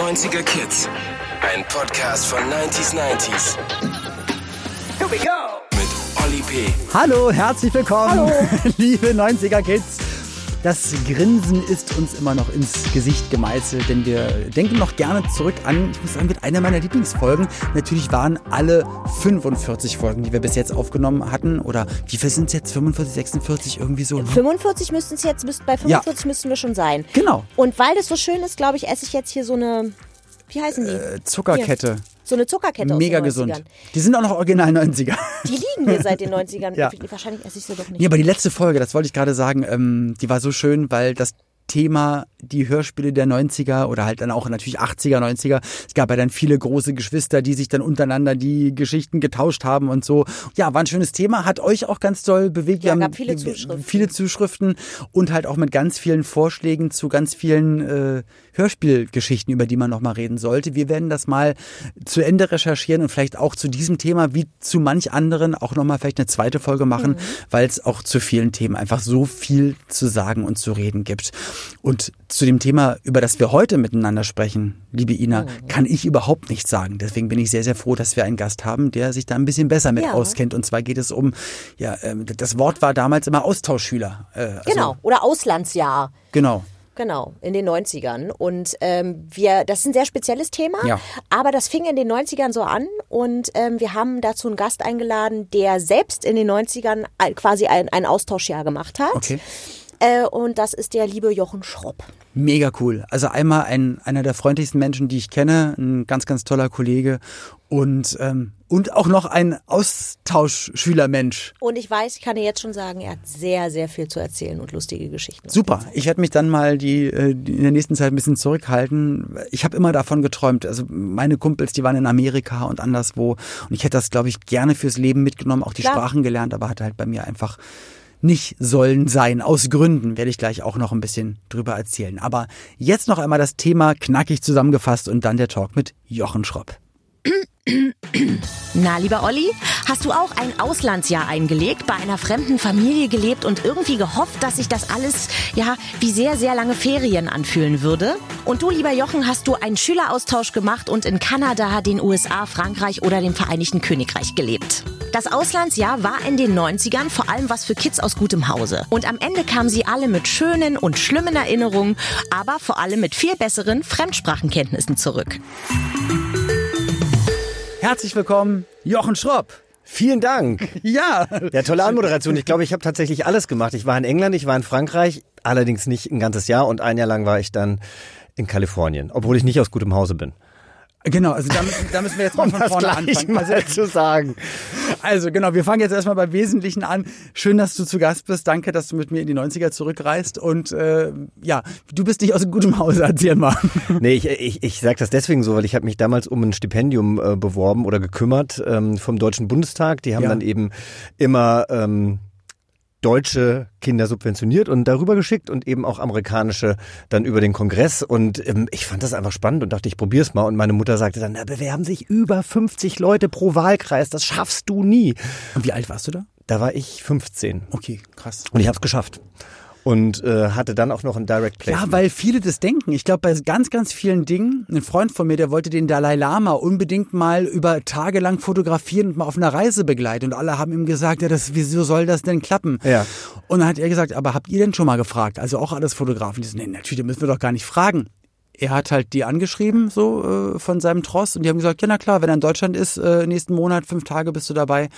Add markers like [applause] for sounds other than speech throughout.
90er Kids. Ein Podcast von 90s 90s. Here we go. Mit Olli P. Hallo, herzlich willkommen, [laughs] liebe 90er Kids. Das Grinsen ist uns immer noch ins Gesicht gemeißelt, denn wir denken noch gerne zurück an, ich muss sagen, mit einer meiner Lieblingsfolgen. Natürlich waren alle 45 Folgen, die wir bis jetzt aufgenommen hatten, oder wie viel sind es jetzt? 45, 46, irgendwie so? Ne? 45 müssten es jetzt, bei 45 müssten wir schon sein. Genau. Und weil das so schön ist, glaube ich, esse ich jetzt hier so eine, wie heißen die? Äh, Zuckerkette. So eine Zuckerkette Mega aus den 90ern. gesund. Die sind auch noch original 90er. Die liegen hier seit den 90ern. [laughs] Ja. Wahrscheinlich esse ich sie doch nicht. Nee, aber die letzte Folge, das wollte ich gerade sagen, ähm, die war so schön, weil das Thema die Hörspiele der 90er oder halt dann auch natürlich 80er, 90er. Es gab ja dann viele große Geschwister, die sich dann untereinander die Geschichten getauscht haben und so. Ja, war ein schönes Thema, hat euch auch ganz doll bewegt. Ja, Wir gab viele Zuschriften. Viele Zuschriften und halt auch mit ganz vielen Vorschlägen zu ganz vielen äh, Hörspielgeschichten, über die man noch mal reden sollte. Wir werden das mal zu Ende recherchieren und vielleicht auch zu diesem Thema wie zu manch anderen auch noch mal vielleicht eine zweite Folge machen, weil es auch zu vielen Themen einfach so viel zu sagen und zu reden gibt. Und zu dem Thema, über das wir heute miteinander sprechen, liebe Ina, kann ich überhaupt nichts sagen. Deswegen bin ich sehr, sehr froh, dass wir einen Gast haben, der sich da ein bisschen besser mit Ja. auskennt. Und zwar geht es um, ja, ähm, das Wort war damals immer Austauschschüler. Äh, also, genau. Oder Auslandsjahr. Genau. Genau, in den 90ern. Und ähm, wir, das ist ein sehr spezielles Thema, Ja. aber das fing in den 90ern so an und ähm, wir haben dazu einen Gast eingeladen, der selbst in den 90ern ein- quasi ein, ein Austauschjahr gemacht hat. Okay. Äh, und das ist der liebe Jochen Schropp. Mega cool. Also einmal ein, einer der freundlichsten Menschen, die ich kenne, ein ganz, ganz toller Kollege und, ähm, und auch noch ein Austauschschülermensch. Und ich weiß, ich kann dir jetzt schon sagen, er hat sehr, sehr viel zu erzählen und lustige Geschichten. Super. Ich werde mich dann mal die, äh, die in der nächsten Zeit ein bisschen zurückhalten. Ich habe immer davon geträumt. Also meine Kumpels, die waren in Amerika und anderswo. Und ich hätte das, glaube ich, gerne fürs Leben mitgenommen, auch die Klar. Sprachen gelernt, aber hat halt bei mir einfach nicht sollen sein. Aus Gründen werde ich gleich auch noch ein bisschen drüber erzählen. Aber jetzt noch einmal das Thema knackig zusammengefasst und dann der Talk mit Jochen Schropp. Na, lieber Olli, hast du auch ein Auslandsjahr eingelegt, bei einer fremden Familie gelebt und irgendwie gehofft, dass sich das alles, ja, wie sehr, sehr lange Ferien anfühlen würde? Und du, lieber Jochen, hast du einen Schüleraustausch gemacht und in Kanada, den USA, Frankreich oder dem Vereinigten Königreich gelebt. Das Auslandsjahr war in den 90ern vor allem was für Kids aus gutem Hause. Und am Ende kamen sie alle mit schönen und schlimmen Erinnerungen, aber vor allem mit viel besseren Fremdsprachenkenntnissen zurück. Herzlich willkommen, Jochen Schropp. Vielen Dank. [laughs] Ja. Ja, tolle Anmoderation. Ich glaube, ich habe tatsächlich alles gemacht. Ich war in England, ich war in Frankreich, allerdings nicht ein ganzes Jahr und ein Jahr lang war ich dann in Kalifornien, obwohl ich nicht aus gutem Hause bin. Genau, also da, müssen- da müssen wir jetzt mal Um von vorne anfangen. mal Also, [laughs] zu sagen. Also genau, wir fangen jetzt erstmal beim Wesentlichen an. Schön, dass du zu Gast bist. Danke, dass du mit mir in die 90er zurückreist. Und äh, ja, du bist nicht aus gutem Hause, erzähl mal. [laughs] Nee, ich, ich, ich sage das deswegen so, weil ich habe mich damals um ein Stipendium äh, beworben oder gekümmert ähm, vom Deutschen Bundestag. Die haben Ja. dann eben immer ähm, deutsche Kinder subventioniert und darüber geschickt und eben auch amerikanische dann über den Kongress. Und ähm, ich fand das einfach spannend und dachte, ich probier's mal. Und meine Mutter sagte dann, da bewerben sich über 50 Leute pro Wahlkreis, das schaffst du nie. Und wie alt warst du da? Da war ich 15 Okay, krass. und ich habe es geschafft. Und äh, hatte dann auch noch ein Direct Placement. Ja, weil viele das denken. Ich glaube, bei ganz, ganz vielen Dingen, ein Freund von mir, der wollte den Dalai Lama unbedingt mal über Tage lang fotografieren und mal auf einer Reise begleiten. Und alle haben ihm gesagt, ja, das, wieso soll das denn klappen? Ja. Und dann hat er gesagt, aber habt ihr denn schon mal gefragt? Also auch alles Fotografen, die so, nee, natürlich, müssen wir doch gar nicht fragen. Er hat halt die angeschrieben, so äh, von seinem Tross, und die haben gesagt, ja, na klar, wenn er in Deutschland ist, äh, nächsten Monat, fünf Tage bist du dabei.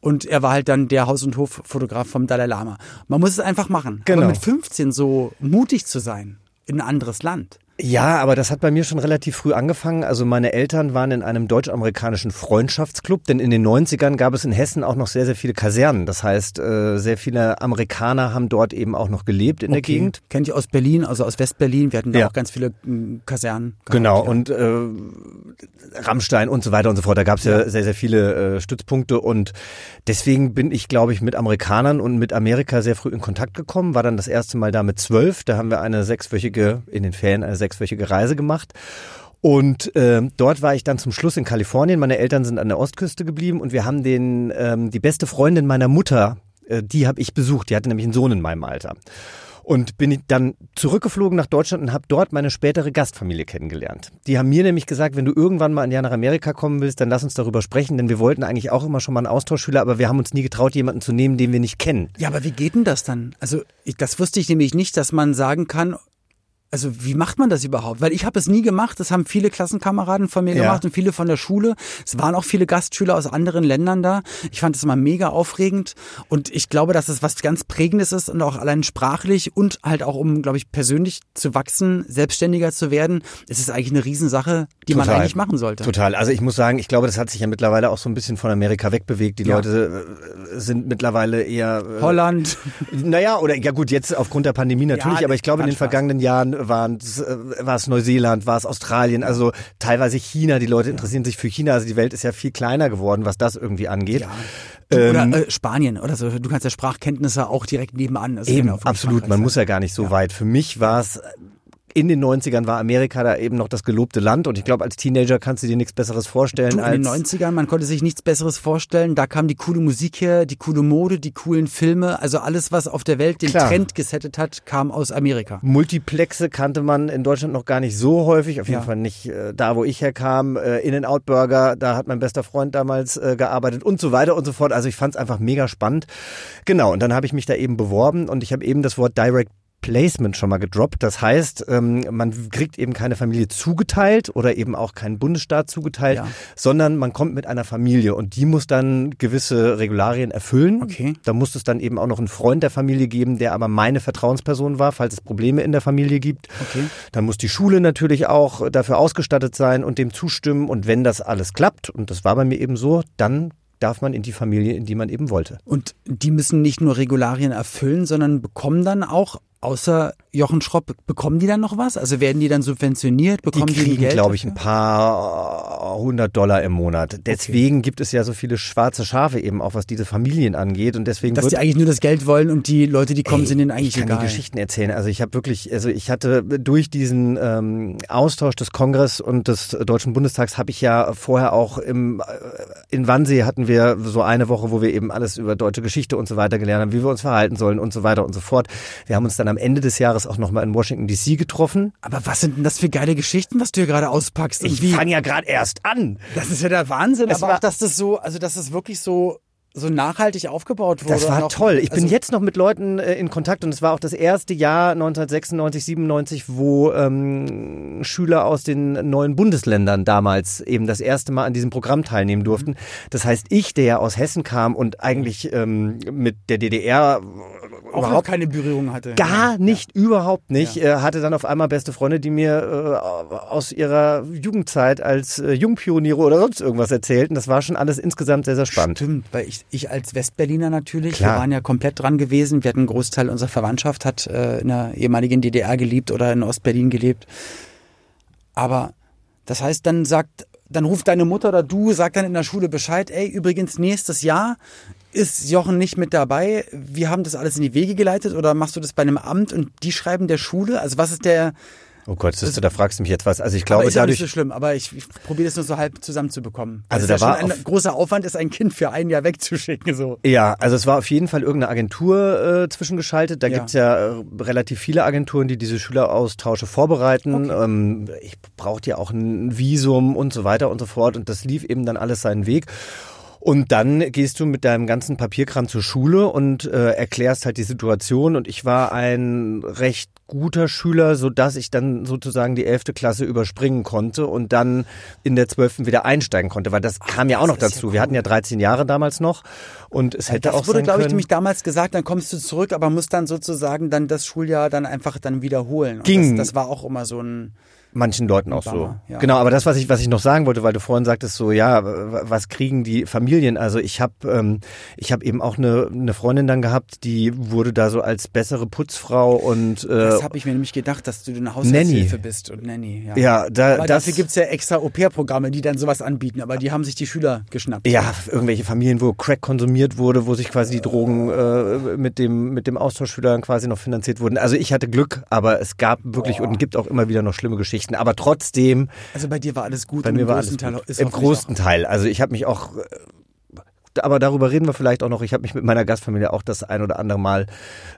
Und er war halt dann der Haus- und Hoffotograf vom Dalai Lama. Man muss es einfach machen. Genau. Aber mit 15 so mutig zu sein in ein anderes Land. Ja, aber das hat bei mir schon relativ früh angefangen. Also meine Eltern waren in einem deutsch-amerikanischen Freundschaftsclub, denn in den 90ern gab es in Hessen auch noch sehr, sehr viele Kasernen. Das heißt, äh, sehr viele Amerikaner haben dort eben auch noch gelebt in der Gegend. Kennt ihr aus Berlin, also aus Westberlin. Wir hatten da Ja. auch ganz viele mm, Kasernen. gehabt, Genau, ja. und äh, Rammstein und so weiter und so fort. Da gab es ja, sehr, sehr viele äh, Stützpunkte und deswegen bin ich, glaube ich, mit Amerikanern und mit Amerika sehr früh in Kontakt gekommen. War dann das erste Mal da mit zwölf. Da haben wir eine sechswöchige, in den Ferien eine sechswöchige Reise gemacht. Und äh, dort war ich dann zum Schluss in Kalifornien. Meine Eltern sind an der Ostküste geblieben und wir haben den ähm, die beste Freundin meiner Mutter, äh, die habe ich besucht. Die hatte nämlich einen Sohn in meinem Alter. Und bin dann zurückgeflogen nach Deutschland und habe dort meine spätere Gastfamilie kennengelernt. Die haben mir nämlich gesagt, wenn du irgendwann mal ein Jahr nach Amerika kommen willst, dann lass uns darüber sprechen, denn wir wollten eigentlich auch immer schon mal einen Austauschschüler, aber wir haben uns nie getraut, jemanden zu nehmen, den wir nicht kennen. Ja, aber wie geht denn das dann? Also ich, das wusste ich nämlich nicht, dass man sagen kann, also wie macht man das überhaupt? Weil ich habe es nie gemacht. Das haben viele Klassenkameraden von mir Ja. gemacht und viele von der Schule. Es waren auch viele Gastschüler aus anderen Ländern da. Ich fand das immer mega aufregend und ich glaube, dass es was ganz Prägendes ist und auch allein sprachlich und halt auch um, glaube ich, persönlich zu wachsen, selbstständiger zu werden. Es ist eigentlich eine Riesensache, die man Total. eigentlich machen sollte. Total. Also ich muss sagen, ich glaube, das hat sich ja mittlerweile auch so ein bisschen von Amerika wegbewegt. Die Ja. Leute äh, sind mittlerweile eher äh, Holland. Naja, oder ja gut, jetzt aufgrund der Pandemie natürlich, Ja, aber ich glaube, in den Spaß. vergangenen Jahren waren es, äh, war es Neuseeland, war es Australien, also teilweise China. Die Leute interessieren sich für China. Also die Welt ist ja viel kleiner geworden, was das irgendwie angeht. Ja. Ähm, Oder äh, Spanien oder so. Du kannst ja Sprachkenntnisse auch direkt nebenan. Also Eben, auch absolut. Man sein. muss ja gar nicht so weit. Für mich war es in den 90ern war Amerika da eben noch das gelobte Land und ich glaube, als Teenager kannst du dir nichts Besseres vorstellen Du, in als den 90ern, man konnte sich nichts Besseres vorstellen. Da kam die coole Musik her, die coole Mode, die coolen Filme. Also alles, was auf der Welt den Klar. Trend gesettet hat, kam aus Amerika. Multiplexe kannte man in Deutschland noch gar nicht so häufig, auf jeden Ja. Fall nicht äh, da, wo ich herkam. Äh, In-N-Out Burger, da hat mein bester Freund damals äh, gearbeitet und so weiter und so fort. Also ich fand es einfach mega spannend. Genau, und dann habe ich mich da eben beworben und ich habe eben das Wort Direct Placement schon mal gedroppt. Das heißt, ähm, man kriegt eben keine Familie zugeteilt oder eben auch keinen Bundesstaat zugeteilt, Ja. sondern man kommt mit einer Familie und die muss dann gewisse Regularien erfüllen. Okay. Da muss es dann eben auch noch einen Freund der Familie geben, der aber meine Vertrauensperson war, falls es Probleme in der Familie gibt. Okay. Dann muss die Schule natürlich auch dafür ausgestattet sein und dem zustimmen. Und wenn das alles klappt, und das war bei mir eben so, dann darf man in die Familie, in die man eben wollte. Und die müssen nicht nur Regularien erfüllen, sondern bekommen dann auch, außer Jochen Schropp, bekommen die dann noch was? Also werden die dann subventioniert? Die Bekommen die, kriegen, glaube ich, ein paar hundert Dollar im Monat. Deswegen gibt es ja so viele schwarze Schafe eben auch, was diese Familien angeht. Und deswegen Dass die eigentlich nur das Geld wollen und die Leute, die kommen, Ey, sind denen eigentlich ich kann egal. die Geschichten erzählen. Also ich habe wirklich, also ich hatte durch diesen ähm, Austausch des Kongress und des Deutschen Bundestags habe ich ja vorher auch im äh, in Wannsee hatten wir so eine Woche, wo wir eben alles über deutsche Geschichte und so weiter gelernt haben, wie wir uns verhalten sollen und so weiter und so fort. Wir haben uns dann am Ende des Jahres auch nochmal in Washington DC getroffen. Aber was sind denn das für geile Geschichten, was du hier gerade auspackst? Und Ich fange ja gerade erst an. Das ist ja der Wahnsinn, Es aber auch, dass das so, also dass das wirklich so, so nachhaltig aufgebaut wurde. Das war auch- toll. Ich bin also, jetzt noch mit Leuten äh, in Kontakt und es war auch das erste Jahr 1996, 97, wo ähm, Schüler aus den neuen Bundesländern damals eben das erste Mal an diesem Programm teilnehmen durften. Das heißt, ich, der ja aus Hessen kam und eigentlich ähm, mit der DDR auch überhaupt keine Berührung hatte. Gar Ja. nicht, überhaupt nicht. Äh, hatte dann auf einmal beste Freunde, die mir äh, aus ihrer Jugendzeit als äh, Jungpioniere oder sonst irgendwas erzählten. Das war schon alles insgesamt sehr, sehr spannend. Stimmt, weil ich, ich als Westberliner natürlich, Klar. wir waren ja komplett dran gewesen. Wir hatten einen Großteil unserer Verwandtschaft, hat äh, in der ehemaligen DDR gelebt oder in Ostberlin gelebt. Aber das heißt, dann sagt, dann ruft deine Mutter oder du, sagt dann in der Schule Bescheid, ey, übrigens nächstes Jahr ist Jochen nicht mit dabei. Wir haben das alles in die Wege geleitet oder machst du das bei einem Amt und die schreiben der Schule? Also was ist der, Oh Gott, du, da fragst du mich jetzt was. Also ich glaube, ist ja nicht dadurch, so schlimm, aber ich, ich probiere das nur so halb zusammenzubekommen. Also da ja war schon ein auf- großer Aufwand ist, ein Kind für ein Jahr wegzuschicken, so. Ja, also es war auf jeden Fall irgendeine Agentur äh, zwischengeschaltet. Da Ja. gibt's ja äh, relativ viele Agenturen, die diese Schüleraustausche vorbereiten. Ähm, ich brauchte ja auch ein Visum und so weiter und so fort. Und das lief eben dann alles seinen Weg. Und dann gehst du mit deinem ganzen Papierkram zur Schule und äh, erklärst halt die Situation. Und ich war ein recht guter Schüler, so dass ich dann sozusagen die elfte Klasse überspringen konnte und dann in der zwölften wieder einsteigen konnte, weil das kam ja auch noch das ist ja dazu. Wir hatten ja 13 Jahre damals noch und es hätte Das auch wurde, sein glaube ich, nämlich damals gesagt, dann kommst du zurück, aber musst dann sozusagen dann das Schuljahr dann einfach dann wiederholen. Und Ging. Das, das war auch immer so ein, Manchen Leuten auch so. Bummer, ja. Genau, aber das, was ich, was ich noch sagen wollte, weil du vorhin sagtest, so ja, was kriegen die Familien? Also ich habe, ähm, ich habe eben auch eine, eine Freundin dann gehabt, die wurde da so als bessere Putzfrau und äh, das habe ich mir nämlich gedacht, dass du eine Haushaltshilfe bist und Nanny. Ja, ja, da, aber das dafür gibt's ja extra Au-pair-Programme, die dann sowas anbieten, aber die haben sich die Schüler geschnappt. ja, irgendwelche Familien, wo Crack konsumiert wurde, wo sich quasi die Drogen äh, mit dem mit dem Austauschschülern quasi noch finanziert wurden. Also ich hatte Glück, aber es gab wirklich und gibt auch immer wieder noch schlimme Geschichten. Aber trotzdem Also bei dir war alles gut. Bei mir im war alles Teil gut. Im größten Teil. Also ich habe mich auch äh, aber darüber reden wir vielleicht auch noch. Ich habe mich mit meiner Gastfamilie auch das ein oder andere Mal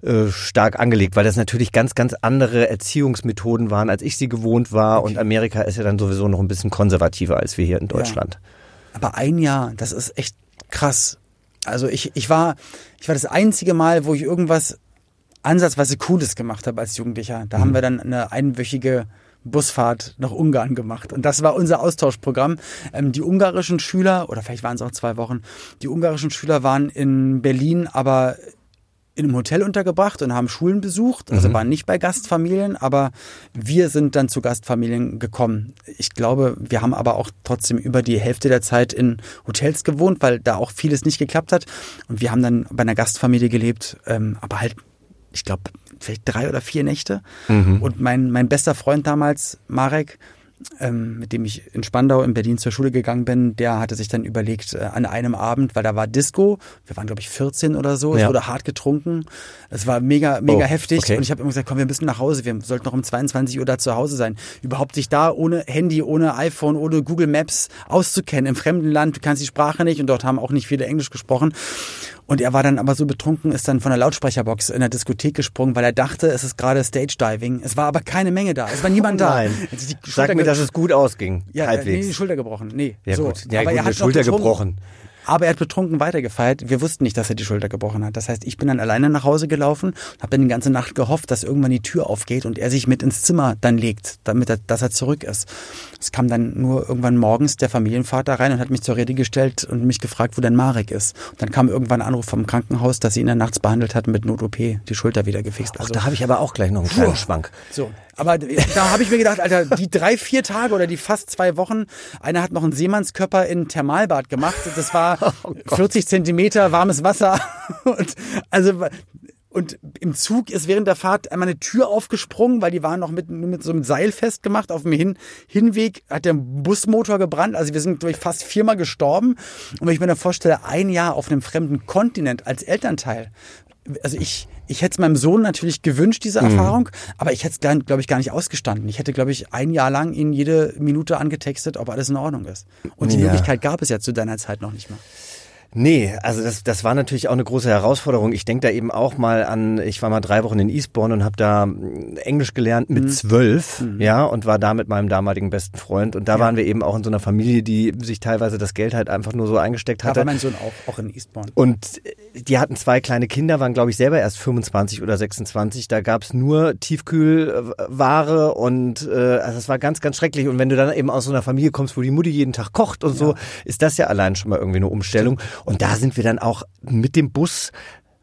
äh, stark angelegt, weil das natürlich ganz, ganz andere Erziehungsmethoden waren, als ich sie gewohnt war. Und Amerika ist ja dann sowieso noch ein bisschen konservativer als wir hier in Deutschland. Aber ein Jahr, das ist echt krass. Also ich, ich war, ich war das einzige Mal, wo ich irgendwas ansatzweise Cooles gemacht habe als Jugendlicher. Da haben wir dann eine einwöchige Busfahrt nach Ungarn gemacht. Und das war unser Austauschprogramm. Ähm, die ungarischen Schüler, oder vielleicht waren es auch zwei Wochen, die ungarischen Schüler waren in Berlin, aber in einem Hotel untergebracht und haben Schulen besucht, also waren nicht bei Gastfamilien, aber wir sind dann zu Gastfamilien gekommen. Ich glaube, wir haben aber auch trotzdem über die Hälfte der Zeit in Hotels gewohnt, weil da auch vieles nicht geklappt hat. Und wir haben dann bei einer Gastfamilie gelebt, ähm, aber halt, ich glaube, vielleicht drei oder vier Nächte. Und mein, mein bester Freund damals, Marek, ähm, mit dem ich in Spandau in Berlin zur Schule gegangen bin, der hatte sich dann überlegt, äh, an einem Abend, weil da war Disco, wir waren glaube ich 14 oder so, es Ja. wurde hart getrunken, es war mega, mega Oh, heftig okay. und ich habe immer gesagt, komm, wir müssen nach Hause, wir sollten noch um 22 Uhr da zu Hause sein. Überhaupt sich da ohne Handy, ohne iPhone, ohne Google Maps auszukennen im fremden Land, du kannst die Sprache nicht und dort haben auch nicht viele Englisch gesprochen. Und er war dann aber so betrunken, ist dann von der Lautsprecherbox in der Diskothek gesprungen, weil er dachte, es ist gerade Stage Diving. Es war aber keine Menge da. Es war niemand da. Oh Nein. Die Sag mir, dass es gut ausging. ja, äh, nee, halbwegs. die Schulter gebrochen. Nee. Ja, so. gut. Ja, aber gut, er hat noch Schulter gebrochen. Aber er hat betrunken weitergefeiert. Wir wussten nicht, dass er die Schulter gebrochen hat. Das heißt, ich bin dann alleine nach Hause gelaufen und habe dann die ganze Nacht gehofft, dass irgendwann die Tür aufgeht und er sich mit ins Zimmer dann legt, damit er, dass er zurück ist. Es kam dann nur irgendwann morgens der Familienvater rein und hat mich zur Rede gestellt und mich gefragt, wo denn Marek ist. Und dann kam irgendwann ein Anruf vom Krankenhaus, dass sie ihn dann nachts behandelt hatten mit Not-OP, die Schulter wieder gefixt. Ach, Also da habe ich aber auch gleich noch einen kleinen Schwank. so, aber da habe ich mir gedacht, Alter, die drei, vier Tage oder die fast zwei Wochen, einer hat noch einen Seemannskörper in Thermalbad gemacht. Das war [laughs] 40 Zentimeter warmes Wasser. [laughs] Und also und im Zug ist während der Fahrt einmal eine Tür aufgesprungen, weil die waren noch mit, mit so einem Seil festgemacht. Auf dem Hin Hinweg hat der Busmotor gebrannt. Also wir sind durch fast viermal gestorben. Und wenn ich mir dann vorstelle, ein Jahr auf einem fremden Kontinent als Elternteil, also ich, ich hätte es meinem Sohn natürlich gewünscht, diese Mhm. Erfahrung, aber ich hätte es, glaube ich, gar nicht ausgestanden. Ich hätte, glaube ich, ein Jahr lang ihn jede Minute angetextet, ob alles in Ordnung ist. Und die Ja. Möglichkeit gab es ja zu deiner Zeit noch nicht mehr. Nee, also das, das war natürlich auch eine große Herausforderung. Ich denke da eben auch mal an, ich war mal drei Wochen in Eastbourne und habe da mm, Englisch gelernt mit zwölf, ja, und war da mit meinem damaligen besten Freund. Und da waren wir eben auch in so einer Familie, die sich teilweise das Geld halt einfach nur so eingesteckt Da hatte. war mein Sohn auch, auch in Eastbourne. Und äh, die hatten zwei kleine Kinder, waren glaube ich selber erst 25 oder 26. Da gab's nur Tiefkühlware und äh, also es war ganz, ganz schrecklich. Und wenn du dann eben aus so einer Familie kommst, wo die Mutti jeden Tag kocht und so, ist das ja allein schon mal irgendwie eine Umstellung. Und da sind wir dann auch mit dem Bus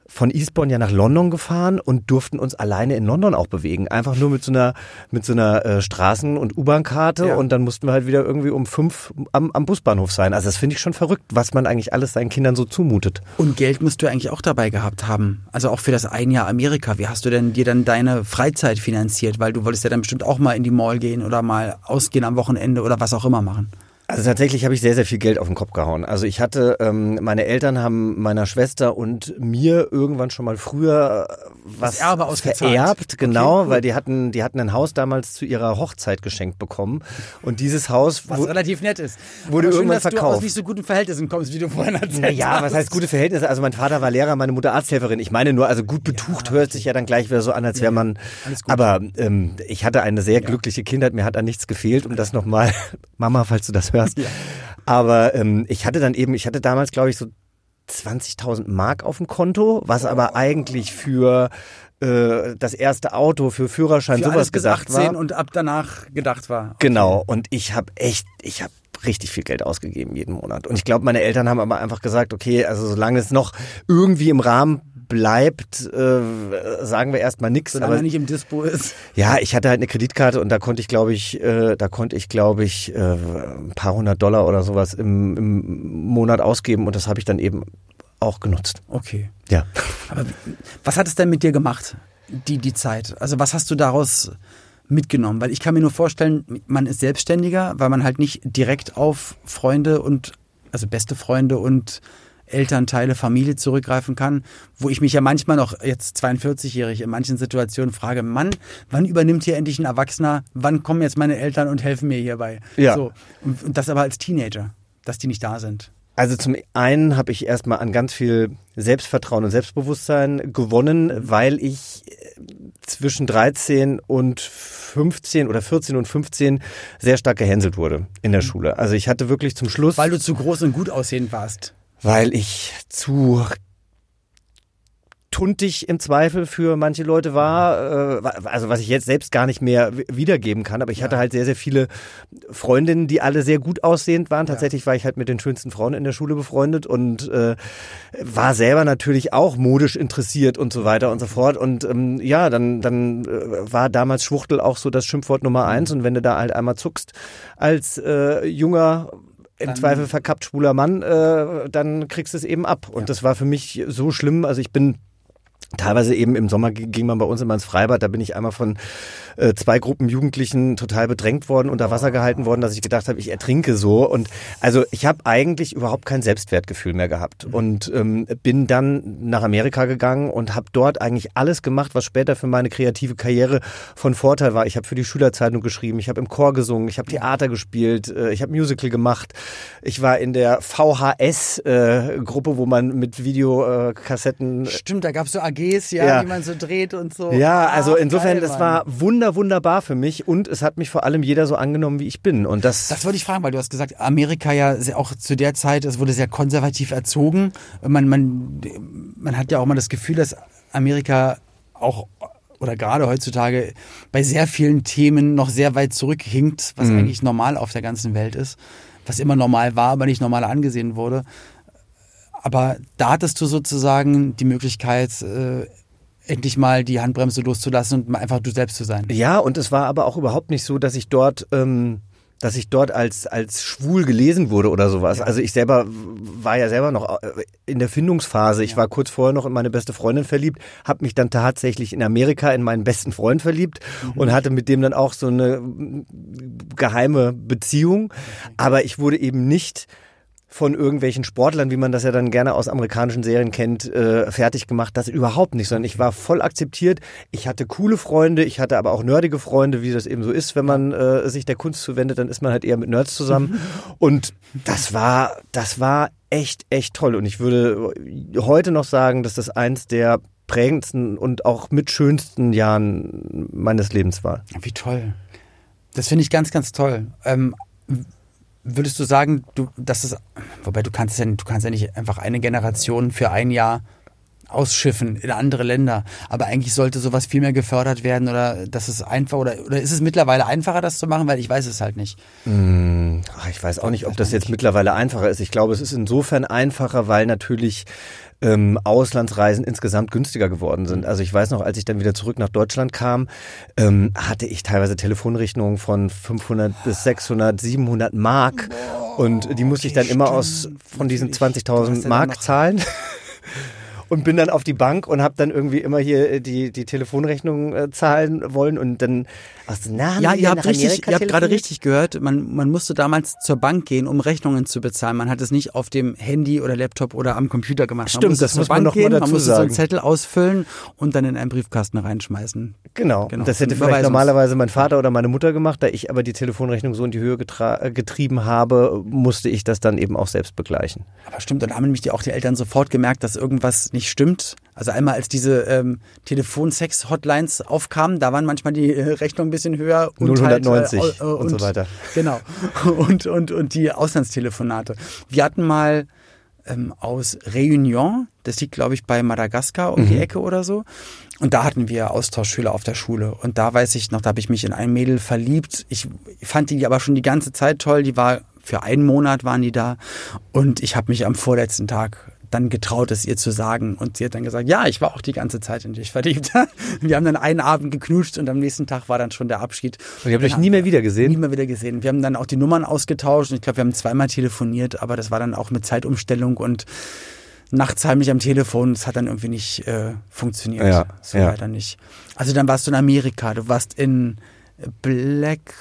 von Eastbourne ja nach London gefahren und durften uns alleine in London auch bewegen. Einfach nur mit so einer, mit so einer äh, Straßen- und U-Bahn-Karte Ja. und dann mussten wir halt wieder irgendwie um fünf am, am Busbahnhof sein. Also das finde ich schon verrückt, was man eigentlich alles seinen Kindern so zumutet. Und Geld musst du eigentlich auch dabei gehabt haben. Also auch für das ein Jahr Amerika. Wie hast du denn dir dann deine Freizeit finanziert? Weil du wolltest ja dann bestimmt auch mal in die Mall gehen oder mal ausgehen am Wochenende oder was auch immer machen. Also tatsächlich habe ich sehr, sehr viel Geld auf den Kopf gehauen. Also ich hatte, ähm, meine Eltern haben meiner Schwester und mir irgendwann schon mal früher äh, was Erbe ausgezahlt. vererbt, genau, Okay, cool. weil die hatten, die hatten ein Haus damals zu ihrer Hochzeit geschenkt bekommen. Und dieses Haus Was wo- relativ nett ist. wurde schön, irgendwann dass du verkauft. aus nicht so guten Verhältnissen kommst, wie du vorhin erzählt Naja, hast. was heißt gute Verhältnisse? Also mein Vater war Lehrer, meine Mutter Arzthelferin. Ich meine nur, also gut betucht hört sich ja dann gleich wieder so an, als wäre man. alles gut. Aber ähm, ich hatte eine sehr glückliche Kindheit, mir hat an nichts gefehlt, um das nochmal, [laughs] Mama, falls du das hörst. Aber ähm, ich hatte dann eben, ich hatte damals, glaube ich, so 20.000 Mark auf dem Konto, was aber eigentlich für äh, das erste Auto, für Führerschein, für sowas gedacht 18 war. und ab danach gedacht war. Genau, und ich habe echt, ich habe richtig viel Geld ausgegeben jeden Monat. Und ich glaube, meine Eltern haben aber einfach gesagt, okay, also solange es noch irgendwie im Rahmen bleibt, äh, sagen wir erstmal nichts. Solange Aber er nicht im Dispo ist. ja, ich hatte halt eine Kreditkarte und da konnte ich, glaube ich, äh, da konnte ich, glaube ich, äh, ein paar hundert Dollar oder sowas im, im Monat ausgeben und das habe ich dann eben auch genutzt. Okay. Ja. Aber was hat es denn mit dir gemacht, die, die Zeit? Also was hast du daraus mitgenommen? Weil ich kann mir nur vorstellen, man ist selbstständiger, weil man halt nicht direkt auf Freunde und, also beste Freunde und Elternteile, Familie zurückgreifen kann, wo ich mich ja manchmal noch jetzt 42-jährig in manchen Situationen frage, Mann, wann übernimmt hier endlich ein Erwachsener, wann kommen jetzt meine Eltern und helfen mir hierbei? Ja. So. Und und das aber als Teenager, dass die nicht da sind. Also zum einen habe ich erstmal an ganz viel Selbstvertrauen und Selbstbewusstsein gewonnen, weil ich äh, zwischen 13 und 15 oder 14 und 15 sehr stark gehänselt wurde in der Schule. Also ich hatte wirklich zum Schluss, Weil du zu groß und gut aussehend warst. Weil ich zu tuntig im Zweifel für manche Leute war, äh, also was ich jetzt selbst gar nicht mehr wiedergeben kann, aber ich hatte halt sehr, sehr viele Freundinnen, die alle sehr gut aussehend waren. Tatsächlich war ich halt mit den schönsten Frauen in der Schule befreundet und äh, war selber natürlich auch modisch interessiert und so weiter und so fort. Und ähm, ja, dann, dann äh, war damals Schwuchtel auch so das Schimpfwort Nummer eins und wenn du da halt einmal zuckst als äh, junger im Zweifel verkappt schwuler Mann, äh, dann kriegst du es eben ab. Und das war für mich so schlimm. Also ich bin Teilweise eben im Sommer ging man bei uns immer ins Freibad, da bin ich einmal von äh, zwei Gruppen Jugendlichen total bedrängt worden, unter Wasser gehalten worden, dass ich gedacht habe, ich ertrinke so. Und also ich habe eigentlich überhaupt kein Selbstwertgefühl mehr gehabt und ähm, bin dann nach Amerika gegangen und habe dort eigentlich alles gemacht, was später für meine kreative Karriere von Vorteil war. Ich habe für die Schülerzeitung geschrieben, ich habe im Chor gesungen, ich habe Theater gespielt, äh, ich habe Musical gemacht, ich war in der VHS-Gruppe, wo man mit Videokassetten Stimmt, da gab's so AGs, ja, Ja. die man so dreht und so. Ja, also insofern, geil, das war wunder, wunderbar für mich und es hat mich vor allem jeder so angenommen, wie ich bin. Und das, Das wollte ich fragen, weil du hast gesagt, Amerika ja auch zu der Zeit, es wurde sehr konservativ erzogen. Man, man, man hat ja auch mal das Gefühl, dass Amerika auch oder gerade heutzutage bei sehr vielen Themen noch sehr weit zurückhinkt, was eigentlich normal auf der ganzen Welt ist, was immer normal war, aber nicht normal angesehen wurde. Aber da hattest du sozusagen die Möglichkeit, äh, endlich mal die Handbremse loszulassen und einfach du selbst zu sein. ja, und es war aber auch überhaupt nicht so, dass ich dort, ähm, dass ich dort als, als schwul gelesen wurde oder sowas. Also ich selber war ja selber noch äh, in der Findungsphase. Ich war kurz vorher noch in meine beste Freundin verliebt, habe mich dann tatsächlich in Amerika in meinen besten Freund verliebt und hatte mit dem dann auch so eine geheime Beziehung. Aber ich wurde eben nicht von irgendwelchen Sportlern, wie man das ja dann gerne aus amerikanischen Serien kennt, äh, fertig gemacht. Das überhaupt nicht, sondern ich war voll akzeptiert. Ich hatte coole Freunde, ich hatte aber auch nerdige Freunde, wie das eben so ist, wenn man äh, sich der Kunst zuwendet, dann ist man halt eher mit Nerds zusammen. [laughs] Und das war, das war echt, echt toll. Und ich würde heute noch sagen, dass das eins der prägendsten und auch mit schönsten Jahren meines Lebens war. Wie toll. Das finde ich ganz, ganz toll. Ähm, würdest du sagen, du, dass es, wobei du kannst ja, du kannst ja nicht einfach eine Generation für ein Jahr ausschiffen in andere Länder. Aber eigentlich sollte sowas viel mehr gefördert werden oder dass es einfach oder, oder ist es mittlerweile einfacher, das zu machen, weil ich weiß es halt nicht. Ach, ich weiß auch nicht, ob das jetzt mittlerweile einfacher ist. Ich glaube, es ist insofern einfacher, weil natürlich ähm, Auslandsreisen insgesamt günstiger geworden sind. Also ich weiß noch, als ich dann wieder zurück nach Deutschland kam, ähm, hatte ich teilweise Telefonrechnungen von 500 bis 600, 700 Mark und die musste ich dann okay, immer stimmt. aus von diesen Natürlich. Du hast 20.000 ja dann Mark zahlen. [laughs] Und bin dann auf die Bank und habe dann irgendwie immer hier äh, die, die Telefonrechnung äh, zahlen wollen und dann aus na, haben Ja, ihr habt richtig, ihr habt gerade richtig gehört, man, man musste damals zur Bank gehen, um Rechnungen zu bezahlen. Man hat es nicht auf dem Handy oder Laptop oder am Computer gemacht. Stimmt, man das muss man noch mal gehen, man dazu musste so einen sagen. Zettel ausfüllen und dann in einen Briefkasten reinschmeißen. Genau. Genau, Das hätte vielleicht normalerweise mein Vater oder meine Mutter gemacht, da ich aber die Telefonrechnung so in die Höhe äh, getrieben habe, musste ich das dann eben auch selbst begleichen. Aber stimmt, dann haben nämlich die, auch die Eltern sofort gemerkt, dass irgendwas nicht stimmt. Also einmal, als diese ähm, Telefon-Sex-Hotlines aufkamen, da waren manchmal die äh, Rechnungen ein bisschen höher. und 090 halt, äh, und so weiter. Genau. [laughs] Und, und, und die Auslandstelefonate. Wir hatten mal ähm, aus Réunion, das liegt, glaube ich, bei Madagaskar um die Ecke oder so. Und da hatten wir Austauschschüler auf der Schule. Und da weiß ich noch, da habe ich mich in ein Mädel verliebt. Ich fand die aber schon die ganze Zeit toll. Die war für einen Monat waren die da. Und ich habe mich am vorletzten Tag dann getraut, es ihr zu sagen. Und sie hat dann gesagt, ja, ich war auch die ganze Zeit in dich verliebt. [laughs] Wir haben dann einen Abend geknutscht und am nächsten Tag war dann schon der Abschied. Und ihr habt euch nie mehr wieder gesehen? Nie mehr wieder gesehen. Wir haben dann auch die Nummern ausgetauscht und ich glaube, wir haben zweimal telefoniert, aber das war dann auch mit Zeitumstellung und nachts heimlich am Telefon. Es hat dann irgendwie nicht äh, funktioniert. Ja, so ja. leider nicht. Also dann warst du in Amerika, du warst in Black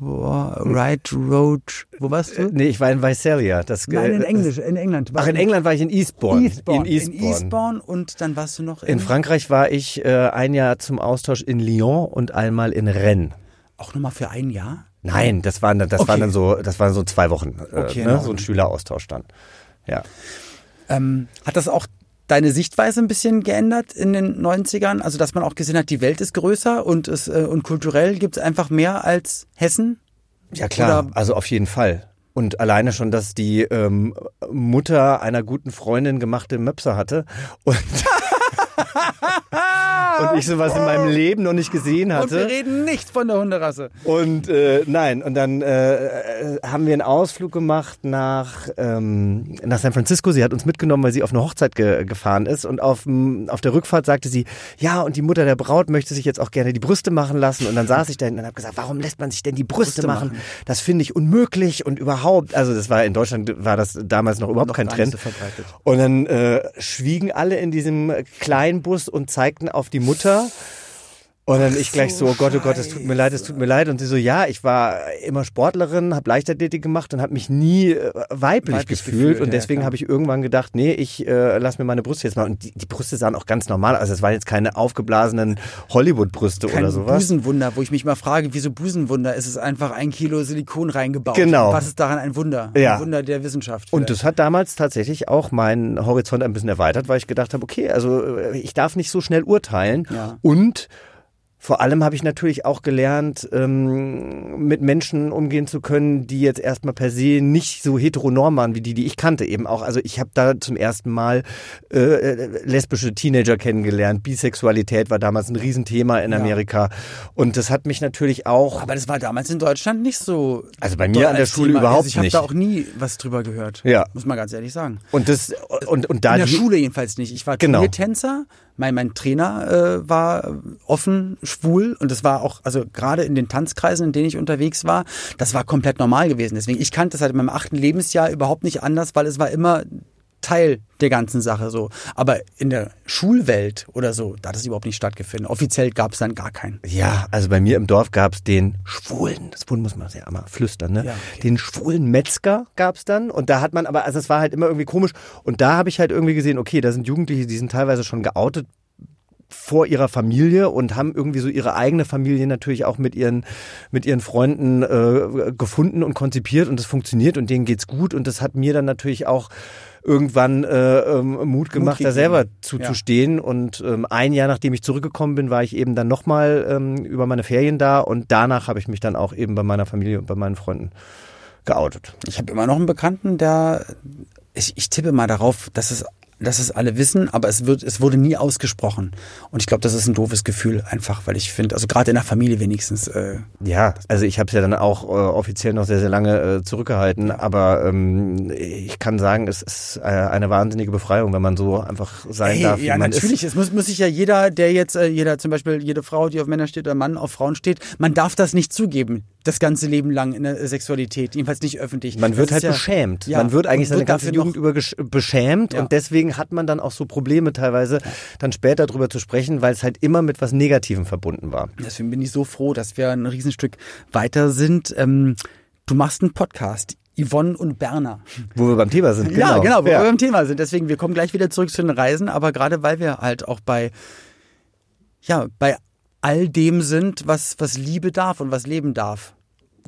Right Road. Wo warst du? Nee, ich war in Visalia. Das, Nein, in äh, Englisch, in England. Ach, in England war ich in Eastbourne. Eastbourne. In Eastbourne. In Eastbourne und dann warst du noch in, In Frankreich war ich äh, ein Jahr zum Austausch in Lyon und einmal in Rennes. auch nochmal für ein Jahr. Nein, das waren dann, das Okay. waren dann so, das waren so zwei Wochen, äh, Okay, ne? so ein Schüleraustausch dann. Ja. Ähm, hat das auch deine Sichtweise ein bisschen geändert in den 90ern? Also, dass man auch gesehen hat, die Welt ist größer und, es, äh, und kulturell gibt es einfach mehr als Hessen? Ja klar, Oder- also auf jeden Fall. Und alleine schon, dass die ähm, Mutter einer guten Freundin gemachte Möpse hatte und, [laughs] [laughs] und ich sowas in meinem Leben noch nicht gesehen Und wir hatte. reden nicht von der Hunderasse. Und äh, nein, und dann äh, äh, haben wir einen Ausflug gemacht nach, ähm, nach San Francisco. Sie hat uns mitgenommen, weil sie auf eine Hochzeit ge gefahren ist. Und auf, auf der Rückfahrt sagte sie, ja, und die Mutter der Braut möchte sich jetzt auch gerne die Brüste machen lassen. Und dann saß ich da hinten und habe gesagt, warum lässt man sich denn die Brüste, Brüste machen? machen. Das finde ich unmöglich und überhaupt. Also das war in Deutschland war das damals noch überhaupt Noch kein Trend. so. Und dann äh, schwiegen alle in diesem kleinen Bus und zeigten auf die Mutter. Und dann ich gleich so, oh Gott, oh Gott, es tut mir leid, es tut mir leid. Und sie so, ja, ich war immer Sportlerin, habe Leichtathletik gemacht und habe mich nie äh, weiblich, Weiblich gefühlt. gefühlt, und ja, deswegen klar. habe ich irgendwann gedacht, nee, ich äh, lass mir meine Brüste jetzt mal. Und die, die Brüste sahen auch ganz normal. Also es waren jetzt keine aufgeblasenen Hollywood-Brüste Kein oder sowas. Busenwunder, wo ich mich mal frage, wieso Busenwunder? Es ist einfach ein Kilo Silikon reingebaut. Genau. Was ist daran ein Wunder? Ja. Ein Wunder der Wissenschaft. Und das hat damals tatsächlich auch meinen Horizont ein bisschen erweitert, weil ich gedacht habe, okay, also äh, ich darf nicht so schnell urteilen. Ja. Und vor allem habe ich natürlich auch gelernt, ähm, mit Menschen umgehen zu können, die jetzt erstmal per se nicht so heteronorm waren wie die, die ich kannte eben auch. Also ich habe da zum ersten Mal äh, äh, lesbische Teenager kennengelernt. Bisexualität war damals ein Riesenthema in Ja. Amerika. Und das hat mich natürlich auch Aber das war damals in Deutschland nicht so. Also bei mir an der Schule Thema. überhaupt also ich habe nicht. da auch nie was drüber gehört. Ja. Muss man ganz ehrlich sagen. und das und und da in der die, Schule jedenfalls nicht. Ich war Genau. Turniertänzer. Mein, mein Trainer äh, war offen schwul und das war auch, also gerade in den Tanzkreisen, in denen ich unterwegs war, das war komplett normal gewesen. Deswegen, ich kannte das seit meinem achten Lebensjahr überhaupt nicht anders, weil es war immer Teil der ganzen Sache so. Aber in der Schulwelt oder so, da hat es überhaupt nicht stattgefunden. Offiziell gab es dann gar keinen. Ja, also bei mir im Dorf gab's den Schwulen, das muss man ja mal flüstern, ne? Ja, okay. Den schwulen Metzger gab's dann und da hat man aber, also es war halt immer irgendwie komisch und da habe ich halt irgendwie gesehen, okay, da sind Jugendliche, die sind teilweise schon geoutet vor ihrer Familie und haben irgendwie so ihre eigene Familie natürlich auch mit ihren mit ihren Freunden äh, gefunden und konzipiert und das funktioniert und denen geht's gut und das hat mir dann natürlich auch irgendwann äh, ähm, Mut gemacht, da gegeben. selber zuzustehen und ähm, ein Jahr nachdem ich zurückgekommen bin, war ich eben dann nochmal ähm, über meine Ferien da und danach habe ich mich dann auch eben bei meiner Familie und bei meinen Freunden geoutet. Ich habe immer noch einen Bekannten, der ich, ich tippe mal darauf, dass es dass es alle wissen, aber es wird es wurde nie ausgesprochen und ich glaube, das ist ein doofes Gefühl einfach, weil ich finde, also gerade in der Familie wenigstens äh, Ja, also ich habe es ja dann auch äh, offiziell noch sehr, sehr lange äh, zurückgehalten, aber ähm, ich kann sagen, es ist äh, eine wahnsinnige Befreiung, wenn man so einfach sein Ey, darf, ja, natürlich. ist. Es muss, muss sich ja jeder, der jetzt, äh, jeder zum Beispiel, jede Frau, die auf Männer steht oder Mann auf Frauen steht, man darf das nicht zugeben, das ganze Leben lang in der Sexualität, jedenfalls nicht öffentlich. Man wird Das halt ist ja- beschämt. Ja, man wird eigentlich seine wird ganze Jugend über beschämt Ja. und deswegen hat man dann auch so Probleme teilweise, dann später drüber zu sprechen, weil es halt immer mit was Negativem verbunden war. Deswegen bin ich so froh, dass wir ein Riesenstück weiter sind. Ähm, du machst einen Podcast. Yvonne und Berner. Wo wir beim Thema sind. Genau. Ja, genau, wo wir beim Thema sind. Deswegen, wir kommen gleich wieder zurück zu den Reisen, aber gerade weil wir halt auch bei, ja, bei all dem sind, was, was Liebe darf und was Leben darf.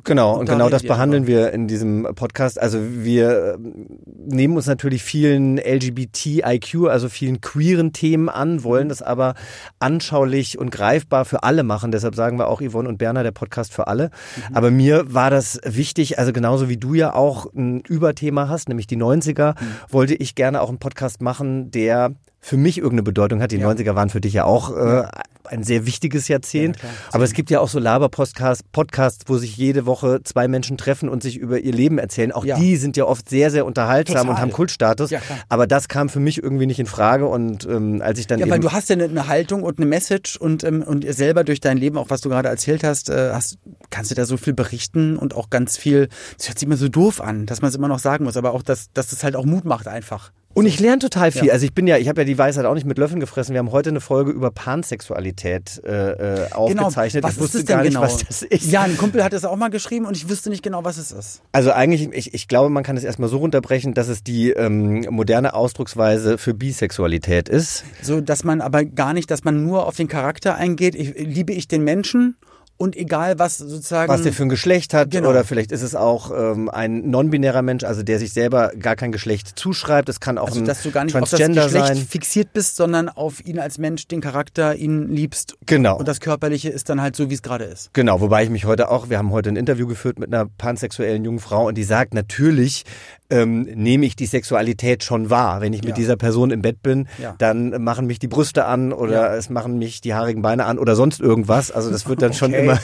Genau, Und und genau das behandeln wir in diesem Podcast. Also wir ähm, nehmen uns natürlich vielen LGBTIQ, also vielen queeren Themen an, wollen das aber anschaulich und greifbar für alle machen. Deshalb sagen wir auch Yvonne und Berner, der Podcast für alle. Aber mir war das wichtig, also genauso wie du ja auch ein Überthema hast, nämlich die 90er, wollte ich gerne auch einen Podcast machen, der für mich irgendeine Bedeutung hat. Die 90er waren für dich ja auch äh, ein sehr wichtiges Jahrzehnt. klar. Aber es gibt ja auch so Laber-Podcasts, Podcasts, wo sich jede Woche zwei Menschen treffen und sich über ihr Leben erzählen. Auch Ja. die sind ja oft sehr, sehr unterhaltsam Total. und haben Kultstatus. Ja. Aber das kam für mich irgendwie nicht in Frage. Und ähm, als ich dann Ja, eben weil du hast ja eine, Haltung und eine Message und, ähm, und selber durch dein Leben, auch was du gerade erzählt hast, äh, hast, kannst du da so viel berichten und auch ganz viel, das hört sich immer so doof an, dass man es immer noch sagen muss, aber auch, dass, dass das halt auch Mut macht einfach. Und ich lerne total viel. Ja. Also ich bin ja, ich habe ja die Weisheit auch nicht mit Löffeln gefressen. Wir haben heute eine Folge über Pansexualität äh, äh, aufgezeichnet. Was ich wusste das gar nicht, genau? was das ist. Ja, ein Kumpel hat es auch mal geschrieben und ich wüsste nicht genau, was es ist. Also eigentlich, ich, ich glaube, man kann es erstmal so runterbrechen, dass es die ähm, moderne Ausdrucksweise für Bisexualität ist. So, dass man aber gar nicht, dass man nur auf den Charakter eingeht. Ich, liebe ich den Menschen Und egal, was sozusagen. was der für ein Geschlecht hat Genau. oder vielleicht ist es auch ähm, ein non-binärer Mensch, also der sich selber gar kein Geschlecht zuschreibt. Es kann auch also, ein dass du gar nicht auf das Transgender Geschlecht sein. fixiert bist, sondern auf ihn als Mensch, den Charakter, ihn liebst. Genau. Und das Körperliche ist dann halt so, wie es gerade ist. Genau, wobei ich mich heute auch, wir haben heute ein Interview geführt mit einer pansexuellen jungen Frau und die sagt, natürlich ähm, nehme ich die Sexualität schon wahr. Wenn ich mit Ja. dieser Person im Bett bin, Ja. dann machen mich die Brüste an oder Ja. es machen mich die haarigen Beine an oder sonst irgendwas. Also das wird dann schon Okay. Immer,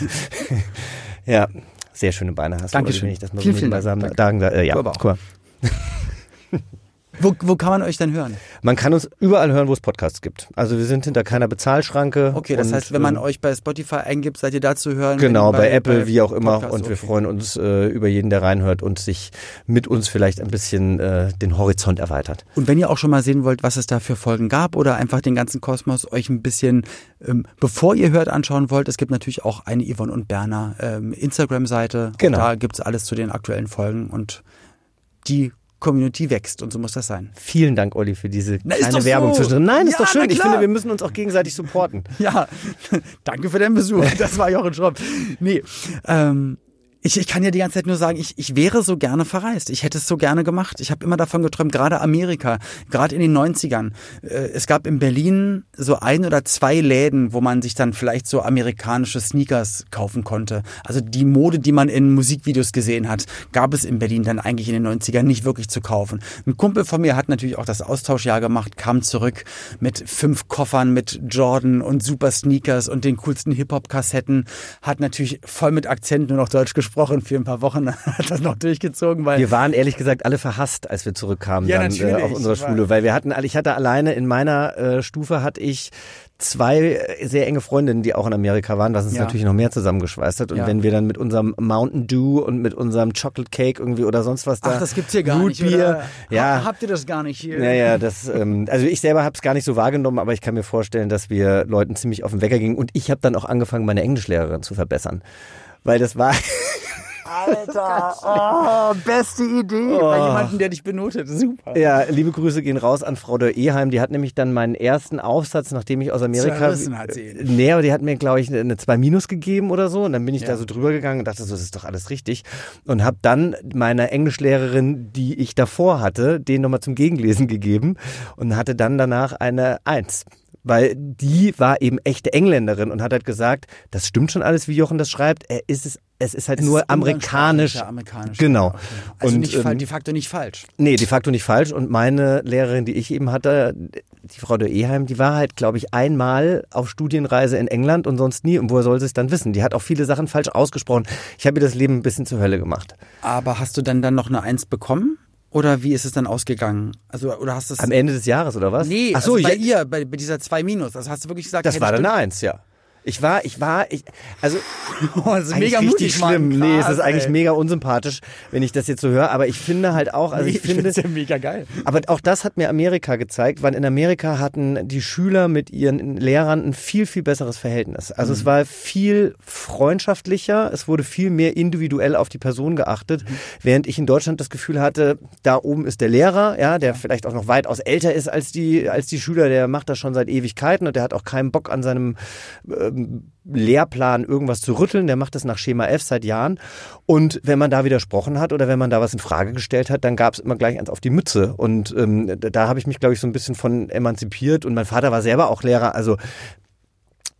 [laughs] ja, sehr schöne Beine hast Dankeschön. du, Olli, wenn ich das mal Vielen, so vielen Dank. sagen darf. Äh, ja, guck mal. [laughs] Wo, wo kann man euch denn hören? Man kann uns überall hören, wo es Podcasts gibt. Also wir sind hinter keiner Bezahlschranke. Okay, das heißt, wenn man ähm, euch bei Spotify eingibt, seid ihr da zu hören? Genau, Wenn bei, Apple, wie auch immer. Podcasts, und wir okay. freuen uns äh, über jeden, der reinhört und sich mit uns vielleicht ein bisschen äh, den Horizont erweitert. Und wenn ihr auch schon mal sehen wollt, was es da für Folgen gab oder einfach den ganzen Kosmos euch ein bisschen, ähm, bevor ihr hört, anschauen wollt, es gibt natürlich auch eine Yvonne und Berner ähm, Instagram-Seite. Genau. Da gibt's alles zu den aktuellen Folgen und die Community wächst und so muss das sein. Vielen Dank, Olli, für diese Na, ist kleine Werbung so. zwischendrin. Nein, ist Ja, doch schön. Ich finde, wir müssen uns auch gegenseitig supporten. [laughs] Ja, [laughs] danke für den Besuch. Das war Jochen Schropp. Nee, ähm, ich, ich kann ja die ganze Zeit nur sagen, ich, ich wäre so gerne verreist. Ich hätte es so gerne gemacht. Ich habe immer davon geträumt, gerade Amerika, gerade in den 90ern. Äh, es gab in Berlin so ein oder zwei Läden, wo man sich dann vielleicht so amerikanische Sneakers kaufen konnte. Also die Mode, die man in Musikvideos gesehen hat, gab es in Berlin dann eigentlich in den 90ern nicht wirklich zu kaufen. Ein Kumpel von mir hat natürlich auch das Austauschjahr gemacht, kam zurück mit fünf Koffern mit Jordan und super Sneakers und den coolsten Hip-Hop-Kassetten, hat natürlich voll mit Akzent nur noch Deutsch gesprochen für ein paar Wochen, [laughs] hat das noch durchgezogen, weil Wir waren ehrlich gesagt alle verhasst, als wir zurückkamen Ja, dann äh, auf unserer Schule, weil wir hatten, alle- ich hatte alleine in meiner äh, Stufe hatte ich zwei äh, sehr enge Freundinnen, die auch in Amerika waren, was uns Ja. natürlich noch mehr zusammengeschweißt hat. Und Ja. wenn wir dann mit unserem Mountain Dew und mit unserem Chocolate Cake irgendwie oder sonst was da, Ach, das gibt's hier gar Root nicht. Oder? ja, Ha- Habt ihr das gar nicht hier? Ja, ja, [laughs] das, ähm, also ich selber habe es gar nicht so wahrgenommen, aber ich kann mir vorstellen, dass wir Leuten ziemlich auf den Wecker gingen und ich habe dann auch angefangen, meine Englischlehrerin zu verbessern. Weil das war, [laughs] Alter, [laughs] oh, beste Idee. Bei jemandem, der dich benotet. Super. ja, liebe Grüße gehen raus an Frau Dörr Eheim, die hat nämlich dann meinen ersten Aufsatz, nachdem ich aus Amerika... Zerrissen hat sie. Äh, Nee, aber die hat mir, glaube ich, eine 2 Minus gegeben oder so und dann bin ich Ja. da so drüber gegangen und dachte so, das ist doch alles richtig und habe dann meiner Englischlehrerin, die ich davor hatte, den nochmal zum Gegenlesen gegeben und hatte dann danach eine Eins. Weil die war eben echte Engländerin und hat halt gesagt, das stimmt schon alles, wie Jochen das schreibt. Er ist es, es ist halt Es nur ist amerikanisch. Amerikanisch. Genau. Okay. Also Und, nicht, ähm, de facto nicht falsch. Nee, de facto nicht falsch. Und meine Lehrerin, die ich eben hatte, die Frau de Eheim, die war halt, glaube ich, einmal auf Studienreise in England und sonst nie. Und woher soll sie es dann wissen? Die hat auch viele Sachen falsch ausgesprochen. Ich habe ihr das Leben ein bisschen zur Hölle gemacht. Aber hast du dann dann noch eine Eins bekommen? Oder wie ist es dann ausgegangen? Also, oder hast du. Am Ende des Jahres, oder was? Nee, Ach so, also bei ja, ihr, bei, bei dieser 2 Minus. Das hast du wirklich gesagt. das hey, war dann eine Eins, ja. Ich war, ich war, ich, also [laughs] Oh, das ist mega richtig mutig, schlimm. Mann. nee, es Krass, ist eigentlich ey. mega unsympathisch, wenn ich das jetzt so höre. Aber ich finde halt auch, also Nee, ich finde, ja mega geil. Aber auch das hat mir Amerika gezeigt, weil in Amerika hatten die Schüler mit ihren Lehrern ein viel, viel besseres Verhältnis. Also es war viel freundschaftlicher, es wurde viel mehr individuell auf die Person geachtet, während ich in Deutschland das Gefühl hatte, da oben ist der Lehrer, ja, der vielleicht auch noch weitaus älter ist als die, als die Schüler, der macht das schon seit Ewigkeiten und der hat auch keinen Bock an seinem ähm, Lehrplan irgendwas zu rütteln, der macht das nach Schema F seit Jahren. Und wenn man da widersprochen hat oder wenn man da was in Frage gestellt hat, dann gab es immer gleich eins auf die Mütze. Und ähm, da, da habe ich mich, glaube ich, so ein bisschen von emanzipiert. Und mein Vater war selber auch Lehrer, also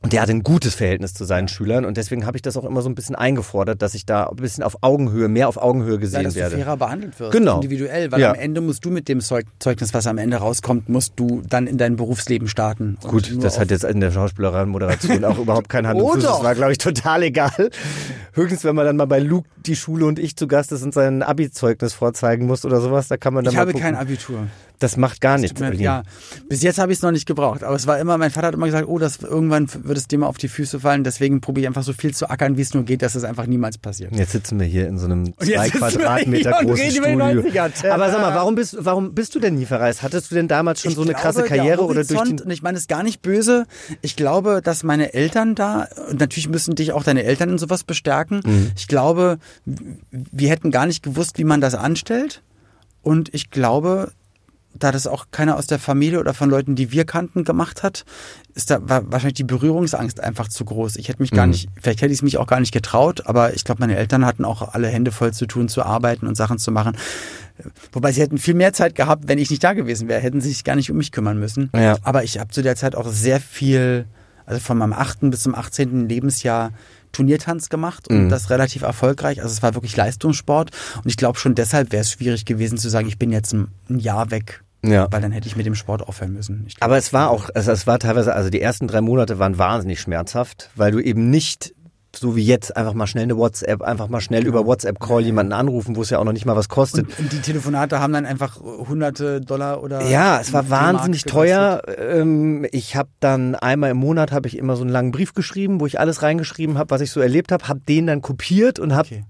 und der hatte ein gutes Verhältnis zu seinen Schülern und deswegen habe ich das auch immer so ein bisschen eingefordert, dass ich da ein bisschen auf Augenhöhe, mehr auf Augenhöhe Ja, gesehen dass du werde. fairer behandelt wirst, Genau. individuell, weil Ja. am Ende musst du mit dem Zeug Zeugnis, was am Ende rauskommt, musst du dann in dein Berufsleben starten. Gut, das hat jetzt in der Schauspielerei-Moderation auch [laughs] überhaupt keinen Hand und Fuß. Das war, glaube ich, total egal. Höchstens, wenn man dann mal bei Luke die Schule und ich zu Gast ist und sein Abi-Zeugnis vorzeigen muss oder sowas, da kann man dann Ich habe gucken. kein Abitur. Das macht gar nichts. Mir-. Ja, bis jetzt habe ich es noch nicht gebraucht, aber es war immer, mein Vater hat immer gesagt, oh, das irgendwann wird es dir mal auf die Füße fallen, deswegen probiere ich einfach so viel zu ackern, wie es nur geht, dass es einfach niemals passiert. Jetzt sitzen wir hier in so einem zwei Quadratmeter großen Studio. 90er. Aber sag mal, warum bist, warum bist du denn nie verreist? Hattest du denn damals schon Ich so eine glaube, krasse Karriere oder durch den und ich meine es ist gar nicht böse. Ich glaube, dass meine Eltern da, und natürlich müssen dich auch deine Eltern in sowas bestärken. Mhm. Ich glaube, wir hätten gar nicht gewusst, wie man das anstellt. Und ich glaube, da das auch keiner aus der Familie oder von Leuten, die wir kannten, gemacht hat, ist da war wahrscheinlich die Berührungsangst einfach zu groß. Ich hätte mich gar Mhm. nicht, vielleicht hätte ich es mich auch gar nicht getraut, aber ich glaube, meine Eltern hatten auch alle Hände voll zu tun, zu arbeiten und Sachen zu machen. Wobei sie hätten viel mehr Zeit gehabt, wenn ich nicht da gewesen wäre, hätten sie sich gar nicht um mich kümmern müssen. Ja. Aber ich habe zu der Zeit auch sehr viel, also von meinem 8. bis zum 18. Lebensjahr Turniertanz gemacht und Mhm. das relativ erfolgreich. Also es war wirklich Leistungssport und ich glaube schon deshalb wäre es schwierig gewesen zu sagen, ich bin jetzt ein, ein Jahr weg, Ja. weil dann hätte ich mit dem Sport aufhören müssen. Glaub, Aber es war auch, also es war teilweise, also die ersten drei Monate waren wahnsinnig schmerzhaft, weil du eben nicht so wie jetzt einfach mal schnell eine WhatsApp, einfach mal schnell über WhatsApp-Call jemanden anrufen, wo es ja auch noch nicht mal was kostet. und, und die Telefonate haben dann einfach hunderte Dollar oder Ja, es war wahnsinnig teuer. Ähm, Ich habe dann einmal im Monat habe ich immer so einen langen Brief geschrieben, wo ich alles reingeschrieben habe, was ich so erlebt habe, habe den dann kopiert und habe Okay.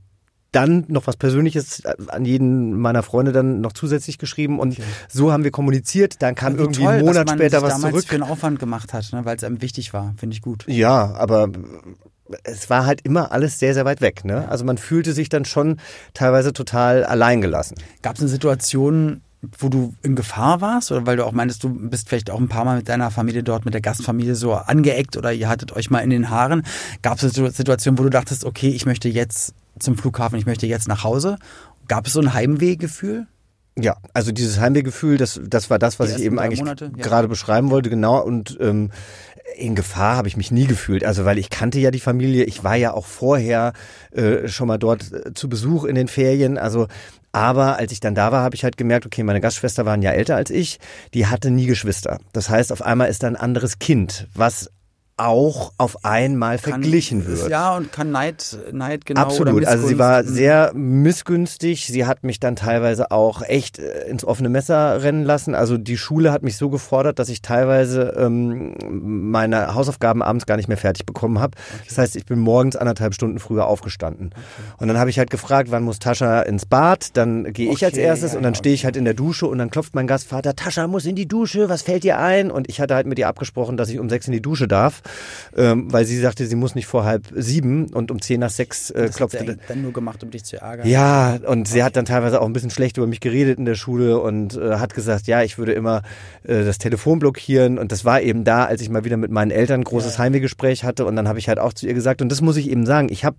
dann noch was Persönliches an jeden meiner Freunde dann noch zusätzlich geschrieben und so haben wir kommuniziert. Dann kam Wie irgendwie toll, einen Monat dass man später sich was damals zurück. für einen Aufwand gemacht hat, ne, weil es einem wichtig war, finde ich gut. Ja, aber es war halt immer alles sehr, sehr weit weg. Ne? Also man fühlte sich dann schon teilweise total alleingelassen. Gab es eine Situation, wo du in Gefahr warst oder weil du auch meintest, du bist vielleicht auch ein paar Mal mit deiner Familie dort, mit der Gastfamilie so angeeckt oder ihr hattet euch mal in den Haaren. Gab es eine Situation, wo du dachtest, okay, ich möchte jetzt zum Flughafen, ich möchte jetzt nach Hause? Gab es so ein Heimwehgefühl? Ja, also dieses Heimwehgefühl, das, das war das, was Die ich eben eigentlich Monate, ja. gerade beschreiben wollte, genau. Und ähm, in Gefahr habe ich mich nie gefühlt. Also weil ich kannte ja die Familie, ich war ja auch vorher äh, schon mal dort äh, zu Besuch in den Ferien. Also aber als ich dann da war, habe ich halt gemerkt, okay, meine Gastschwester war ein Jahr älter als ich, die hatte nie Geschwister. Das heißt, auf einmal ist da ein anderes Kind, was auch auf einmal verglichen wird. Ja, und kann Neid, Neid genau Absolut. Also sie war sehr missgünstig. Sie hat mich dann teilweise auch echt äh, ins offene Messer rennen lassen. Also die Schule hat mich so gefordert, dass ich teilweise ähm, meine Hausaufgaben abends gar nicht mehr fertig bekommen habe. Das heißt, ich bin morgens anderthalb Stunden früher aufgestanden. Und dann habe ich halt gefragt, wann muss Tascha ins Bad? Dann gehe ich als Okay, erstes ja, und dann stehe ich halt in der Dusche und dann klopft mein Gastvater, Tascha muss in die Dusche, was fällt dir ein? Und ich hatte halt mit ihr abgesprochen, dass ich um sechs in die Dusche darf, ähm, weil sie sagte, sie muss nicht vor halb sieben und um zehn nach sechs äh, Das hat klopfte. sie eigentlich dann nur gemacht, um dich zu ärgern. Ja, und sie hat dann teilweise auch ein bisschen schlecht über mich geredet in der Schule und äh, hat gesagt, ja, ich würde immer äh, das Telefon blockieren. Und das war eben da, als ich mal wieder mit meinen Eltern ein großes Heimwehgespräch hatte. Und dann habe ich halt auch zu ihr gesagt, und das muss ich eben sagen, ich habe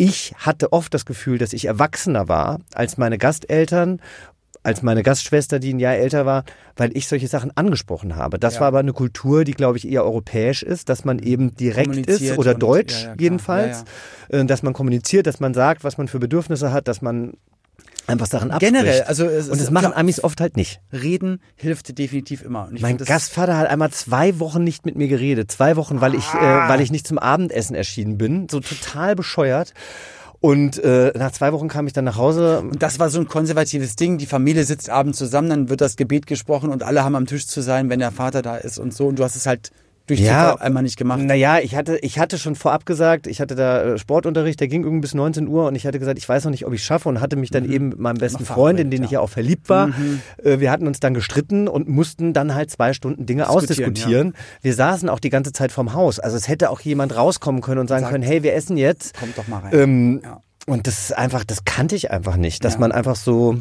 ich hatte oft das Gefühl, dass ich erwachsener war als meine Gasteltern, als meine Gastschwester, die ein Jahr älter war, weil ich solche Sachen angesprochen habe. Das Ja. war aber eine Kultur, die, glaube ich, eher europäisch ist, dass man eben direkt ist oder und- deutsch ja, ja, jedenfalls, äh, dass man kommuniziert, dass man sagt, was man für Bedürfnisse hat, dass man einfach Sachen abspricht. Generell, also es und ist das machen klar, Amis oft halt nicht. Reden hilft definitiv immer. Und Mein Gastvater hat einmal zwei Wochen nicht mit mir geredet. Zwei Wochen, weil ich, äh, Ah. weil ich nicht zum Abendessen erschienen bin. So total bescheuert. Und äh, nach zwei Wochen kam ich dann nach Hause. Und das war so ein konservatives Ding. Die Familie sitzt abends zusammen, dann wird das Gebet gesprochen und alle haben am Tisch zu sein, wenn der Vater da ist und so. Und du hast es halt durch Ja. Zufall einmal nicht gemacht. Naja, ich hatte, ich hatte schon vorab gesagt, ich hatte da äh, Sportunterricht, der ging irgendwie bis 19 Uhr und ich hatte gesagt, ich weiß noch nicht, ob ich schaffe und hatte mich dann eben mit meinem besten Freund, in den verabredet, ich ja. ja auch verliebt war, äh, wir hatten uns dann gestritten und mussten dann halt zwei Stunden Dinge Diskutieren, ausdiskutieren. Wir saßen auch die ganze Zeit vorm Haus. Also es hätte auch jemand rauskommen können und sagen Sagt, können, hey, wir essen jetzt. Kommt doch mal rein. Ähm, Ja. Und das ist einfach, das kannte ich einfach nicht, dass Ja. man einfach so,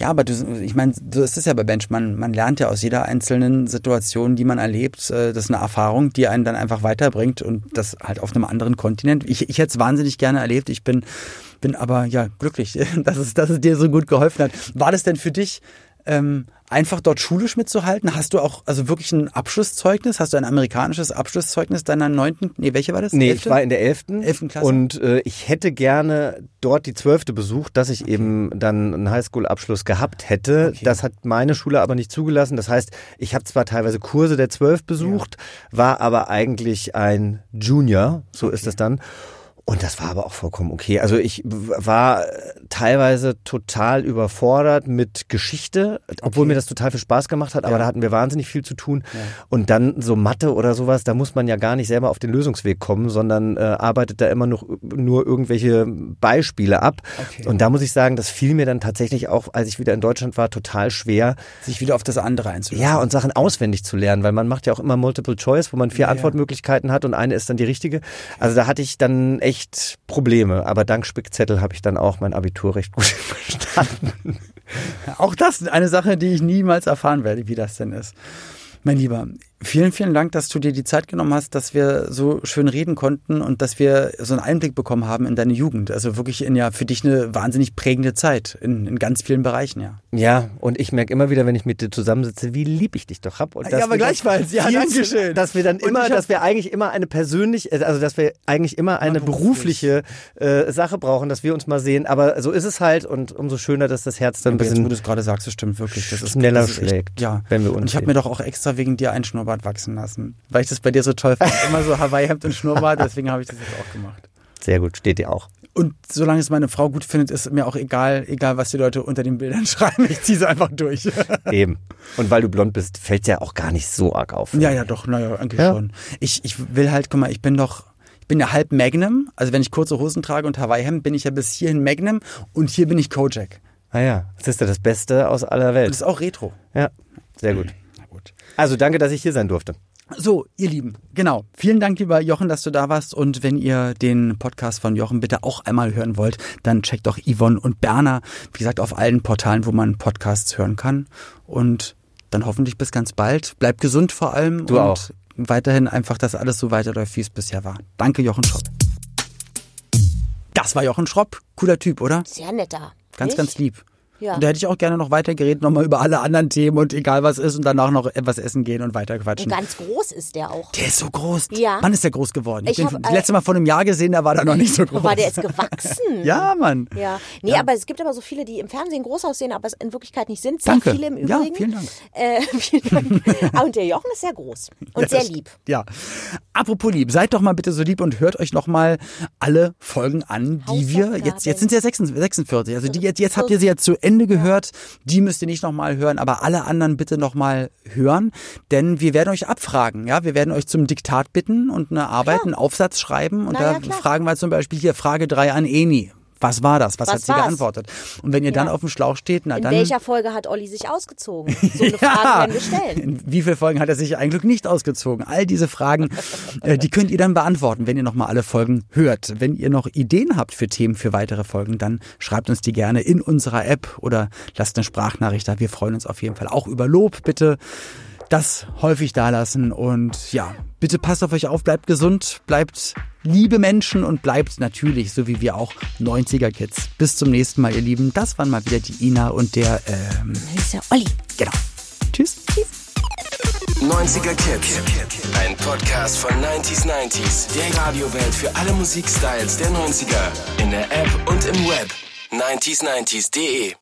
Ja, aber du, ich meine, so ist es ja bei Bench. Man, man lernt ja aus jeder einzelnen Situation, die man erlebt. äh, Das ist eine Erfahrung, die einen dann einfach weiterbringt und das halt auf einem anderen Kontinent. Ich, ich hätte es wahnsinnig gerne erlebt. Ich bin, bin aber ja glücklich, [laughs] dass es, dass es dir so gut geholfen hat. War das denn für dich ähm, einfach dort schulisch mitzuhalten? Hast du auch also wirklich ein Abschlusszeugnis? Hast du ein amerikanisches Abschlusszeugnis deiner neunten? Nee, welche war das? nee, Elfte? ich war in der elften Elften Klasse? und äh, ich hätte gerne dort die zwölfte besucht, dass ich eben dann einen Highschool-Abschluss gehabt hätte. Okay. Das hat meine Schule aber nicht zugelassen. Das heißt, ich habe zwar teilweise Kurse der zwölf besucht, war aber eigentlich ein Junior, so ist es dann. Und das war aber auch vollkommen okay. Also ich war teilweise total überfordert mit Geschichte, obwohl mir das total viel Spaß gemacht hat, aber Ja. da hatten wir wahnsinnig viel zu tun. Und dann so Mathe oder sowas, da muss man ja gar nicht selber auf den Lösungsweg kommen, sondern äh, arbeitet da immer noch nur irgendwelche Beispiele ab. Okay. Und da muss ich sagen, das fiel mir dann tatsächlich auch, als ich wieder in Deutschland war, total schwer, sich wieder auf das andere einzulassen. ja, und Sachen auswendig zu lernen, weil man macht ja auch immer Multiple Choice, wo man vier Ja, ja. Antwortmöglichkeiten hat und eine ist dann die richtige. Also da hatte ich dann echt Probleme, aber dank Spickzettel habe ich dann auch mein Abitur recht gut [laughs] verstanden. Auch das eine Sache, die ich niemals erfahren werde, wie das denn ist. Mein Lieber, vielen, vielen Dank, dass du dir die Zeit genommen hast, dass wir so schön reden konnten und dass wir so einen Einblick bekommen haben in deine Jugend. Also wirklich in ja für dich eine wahnsinnig prägende Zeit in, in ganz vielen Bereichen, ja. Ja, und ich merke immer wieder, wenn ich mit dir zusammensitze, wie lieb ich dich doch hab. Und Ja, aber gleichfalls. Ja, danke schön. Dass wir dann immer, dass wir eigentlich immer eine persönlich, also dass wir eigentlich immer eine beruflich. berufliche äh, Sache brauchen, dass wir uns mal sehen. Aber so ist es halt und umso schöner, dass das Herz dann ein Aber jetzt, wo bisschen du es gerade sagst, das stimmt wirklich. Das ist, schneller das ist echt- schlägt, ja, wenn wir uns Und ich habe mir doch auch extra wegen dir einen Schnurrbart wachsen lassen, weil ich das bei dir so toll fand. Immer so Hawaii-Hemd und Schnurrbart, [laughs] deswegen habe ich das jetzt auch gemacht. sehr gut, steht dir auch. Und solange es meine Frau gut findet, ist mir auch egal, egal was die Leute unter den Bildern [laughs] schreiben. Ich ziehe sie einfach durch. [laughs] Eben. Und weil du blond bist, fällt ja auch gar nicht so arg auf. ja, ja, doch, naja, eigentlich Ja. schon. Ich, ich will halt, guck mal, ich bin doch, ich bin ja halb Magnum. Also wenn ich kurze Hosen trage und Hawaii-Hemd, bin ich ja bis hierhin Magnum und hier bin ich Kojak. Ah ja, das ist ja das Beste aus aller Und Welt. das ist auch Retro. Ja, sehr gut. Also danke, dass ich hier sein durfte. So, ihr Lieben, genau. Vielen Dank, lieber Jochen, dass du da warst. Und wenn ihr den Podcast von Jochen bitte auch einmal hören wollt, dann checkt doch Yvonne und Berner, wie gesagt, auf allen Portalen, wo man Podcasts hören kann. Und dann hoffentlich bis ganz bald. Bleibt gesund vor allem. Du und auch. weiterhin einfach, dass alles so weiterläuft, wie es bisher war. Danke, Jochen Schropp. Das war Jochen Schropp. Cooler Typ, oder? Sehr netter. Ganz, Nicht? ganz lieb. Ja. Und da hätte ich auch gerne noch weiter geredet, nochmal über alle anderen Themen und egal was ist und danach noch etwas essen gehen und weiter Und quatschen. ganz groß ist der auch. Der ist so groß. Ja. Wann ist der groß geworden? Ich, Ich bin hab, das äh, letzte Mal vor einem Jahr gesehen, da war der noch nicht so groß. War der jetzt gewachsen? [laughs] Ja, Mann. Ja, nee, aber es gibt aber so viele, die im Fernsehen groß aussehen, aber es in Wirklichkeit nicht sind. Sehr Danke. viele im Ja, Übrigen. vielen Dank. Äh, [laughs] vielen Dank. Ah, und der Jochen ist sehr groß und sehr lieb. Ja. Apropos lieb, seid doch mal bitte so lieb und hört euch noch mal alle Folgen an, die wir jetzt jetzt sind es ja 46, 46. Also die jetzt jetzt habt ihr sie ja zu Ende gehört. Die müsst ihr nicht noch mal hören, aber alle anderen bitte noch mal hören, denn wir werden euch abfragen, ja, wir werden euch zum Diktat bitten und eine Arbeit, einen Aufsatz schreiben und Na da ja, klar. fragen wir zum Beispiel hier Frage 3 an Eni. Was war das? Was, Was hat sie war's? geantwortet? Und wenn ihr dann Ja. auf dem Schlauch steht, na In dann welcher Folge hat Olli sich ausgezogen? [laughs] So eine Frage werden wir stellen. in wie viele Folgen hat er sich ein Glück nicht ausgezogen? All diese Fragen, [laughs] äh, die könnt ihr dann beantworten, wenn ihr nochmal alle Folgen hört. Wenn ihr noch Ideen habt für Themen für weitere Folgen, dann schreibt uns die gerne in unserer App oder lasst eine Sprachnachricht da. Wir freuen uns auf jeden Fall auch über Lob. Bitte das häufig dalassen und ja, bitte passt auf euch auf, bleibt gesund, bleibt liebe Menschen und bleibt natürlich, so wie wir auch, 90er Kids. Bis zum nächsten Mal, ihr Lieben. Das waren mal wieder die Ina und der, ähm, Das ist ja Olli. genau. Tschüss. 90er Kids. Ein Podcast von 90s 90s. Der Radiowelt für alle Musikstyles der 90er. In der App und im Web. 90s90s.de